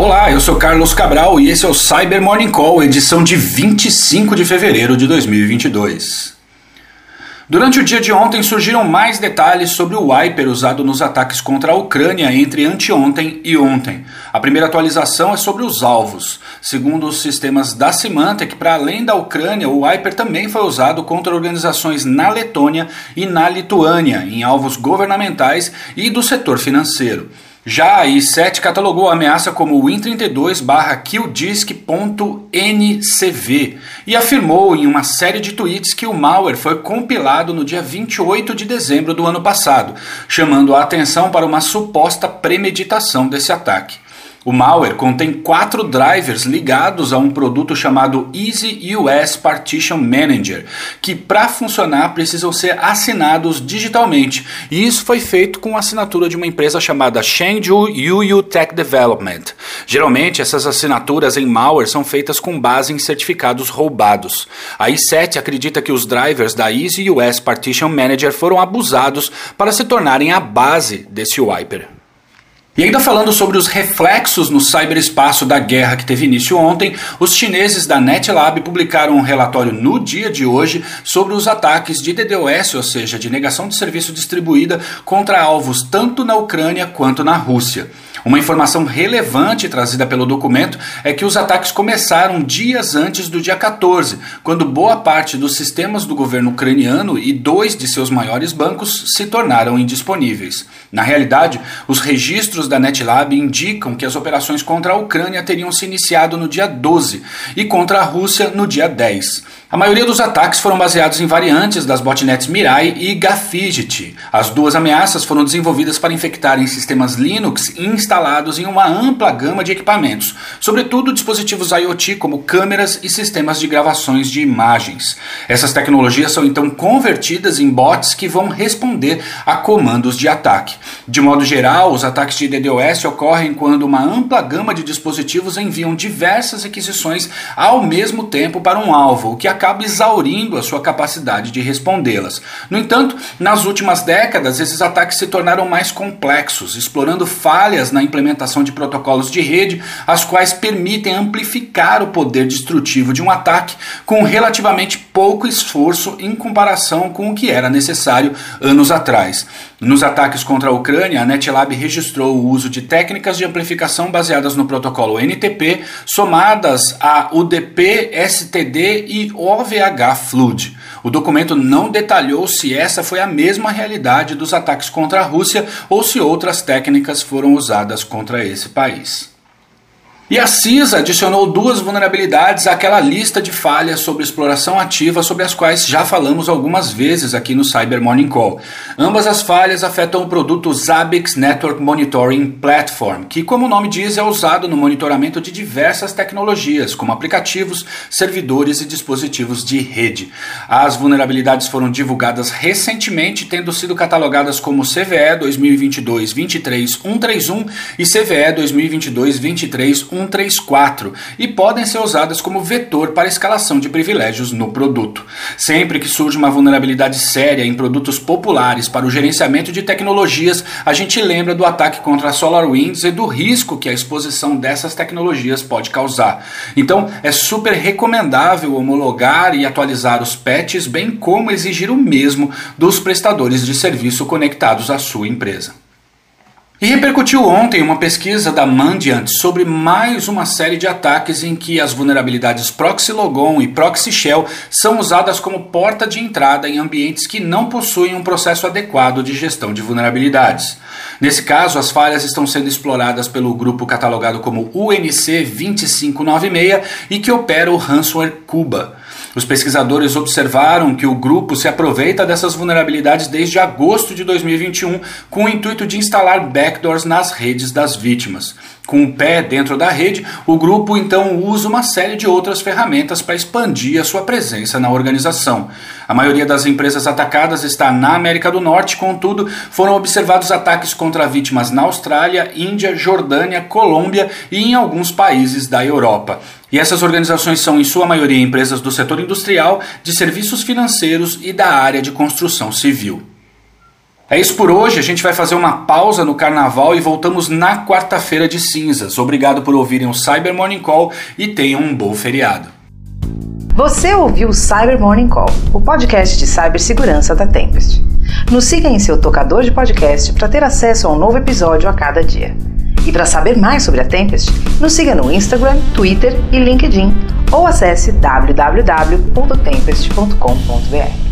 Olá, eu sou Carlos Cabral e esse é o Cyber Morning Call, edição de 25 de fevereiro de 2022. Durante o dia de ontem surgiram mais detalhes sobre o Wiper usado nos ataques contra a Ucrânia entre anteontem e ontem. A primeira atualização é sobre os alvos. Segundo os sistemas da Symantec, para além da Ucrânia, o Wiper também foi usado contra organizações na Letônia e na Lituânia, em alvos governamentais e do setor financeiro. Já a I7 catalogou a ameaça como Win32-killdisk.ncv e afirmou em uma série de tweets que o malware foi compilado no dia 28 de dezembro do ano passado, chamando a atenção para uma suposta premeditação desse ataque. O malware contém quatro drivers ligados a um produto chamado Easy US Partition Manager, que para funcionar precisam ser assinados digitalmente. E isso foi feito com a assinatura de uma empresa chamada Shenzhou UU Tech Development. Geralmente essas assinaturas em malware são feitas com base em certificados roubados. A i7 acredita que os drivers da Easy US Partition Manager foram abusados para se tornarem a base desse wiper. E ainda falando sobre os reflexos no cyberespaço da guerra que teve início ontem, os chineses da NetLab publicaram um relatório no dia de hoje sobre os ataques de DDoS, ou seja, de negação de serviço distribuída, contra alvos tanto na Ucrânia quanto na Rússia. Uma informação relevante trazida pelo documento é que os ataques começaram dias antes do dia 14, quando boa parte dos sistemas do governo ucraniano e dois de seus maiores bancos se tornaram indisponíveis. Na realidade, os registros da NetLab indicam que as operações contra a Ucrânia teriam se iniciado no dia 12 e contra a Rússia no dia 10. A maioria dos ataques foram baseados em variantes das botnets Mirai e Gafigit. As duas ameaças foram desenvolvidas para infectarem sistemas Linux instalados em uma ampla gama de equipamentos, sobretudo dispositivos IoT como câmeras e sistemas de gravações de imagens. Essas tecnologias são então convertidas em bots que vão responder a comandos de ataque. De modo geral, os ataques de DDoS ocorrem quando uma ampla gama de dispositivos enviam diversas requisições ao mesmo tempo para um alvo, o que acaba exaurindo a sua capacidade de respondê-las. No entanto, nas últimas décadas, esses ataques se tornaram mais complexos, explorando falhas na implementação de protocolos de rede, as quais permitem amplificar o poder destrutivo de um ataque com relativamente pouco esforço em comparação com o que era necessário anos atrás. Nos ataques contra a Ucrânia, a NetLab registrou o uso de técnicas de amplificação baseadas no protocolo NTP, somadas a UDP, STD e OVH Flood. O documento não detalhou se essa foi a mesma realidade dos ataques contra a Rússia ou se outras técnicas foram usadas contra esse país. E a CISA adicionou duas vulnerabilidades àquela lista de falhas sobre exploração ativa sobre as quais já falamos algumas vezes aqui no Cyber Morning Call. Ambas as falhas afetam o produto Zabbix Network Monitoring Platform, que, como o nome diz, é usado no monitoramento de diversas tecnologias, como aplicativos, servidores e dispositivos de rede. As vulnerabilidades foram divulgadas recentemente, tendo sido catalogadas como CVE 2022-23131 e CVE 2022-23131. 134 e podem ser usadas como vetor para escalação de privilégios no produto. Sempre que surge uma vulnerabilidade séria em produtos populares para o gerenciamento de tecnologias, a gente lembra do ataque contra a SolarWinds e do risco que a exposição dessas tecnologias pode causar. Então, é super recomendável homologar e atualizar os patches, bem como exigir o mesmo dos prestadores de serviço conectados à sua empresa. E repercutiu ontem uma pesquisa da Mandiant sobre mais uma série de ataques em que as vulnerabilidades Proxy Logon e Proxy Shell são usadas como porta de entrada em ambientes que não possuem um processo adequado de gestão de vulnerabilidades. Nesse caso, as falhas estão sendo exploradas pelo grupo catalogado como UNC 2596 e que opera o ransomware Cuba. Os pesquisadores observaram que o grupo se aproveita dessas vulnerabilidades desde agosto de 2021 com o intuito de instalar backdoors nas redes das vítimas. Com o pé dentro da rede, o grupo então usa uma série de outras ferramentas para expandir a sua presença na organização. A maioria das empresas atacadas está na América do Norte, contudo, foram observados ataques contra vítimas na Austrália, Índia, Jordânia, Colômbia e em alguns países da Europa. E essas organizações são, em sua maioria, empresas do setor industrial, de serviços financeiros e da área de construção civil. É isso por hoje, a gente vai fazer uma pausa no carnaval e voltamos na quarta-feira de cinzas. Obrigado por ouvirem o Cyber Morning Call e tenham um bom feriado. Você ouviu o Cyber Morning Call, o podcast de cibersegurança da Tempest. Nos siga em seu tocador de podcast para ter acesso a um novo episódio a cada dia. E para saber mais sobre a Tempest, nos siga no Instagram, Twitter e LinkedIn ou acesse www.tempest.com.br.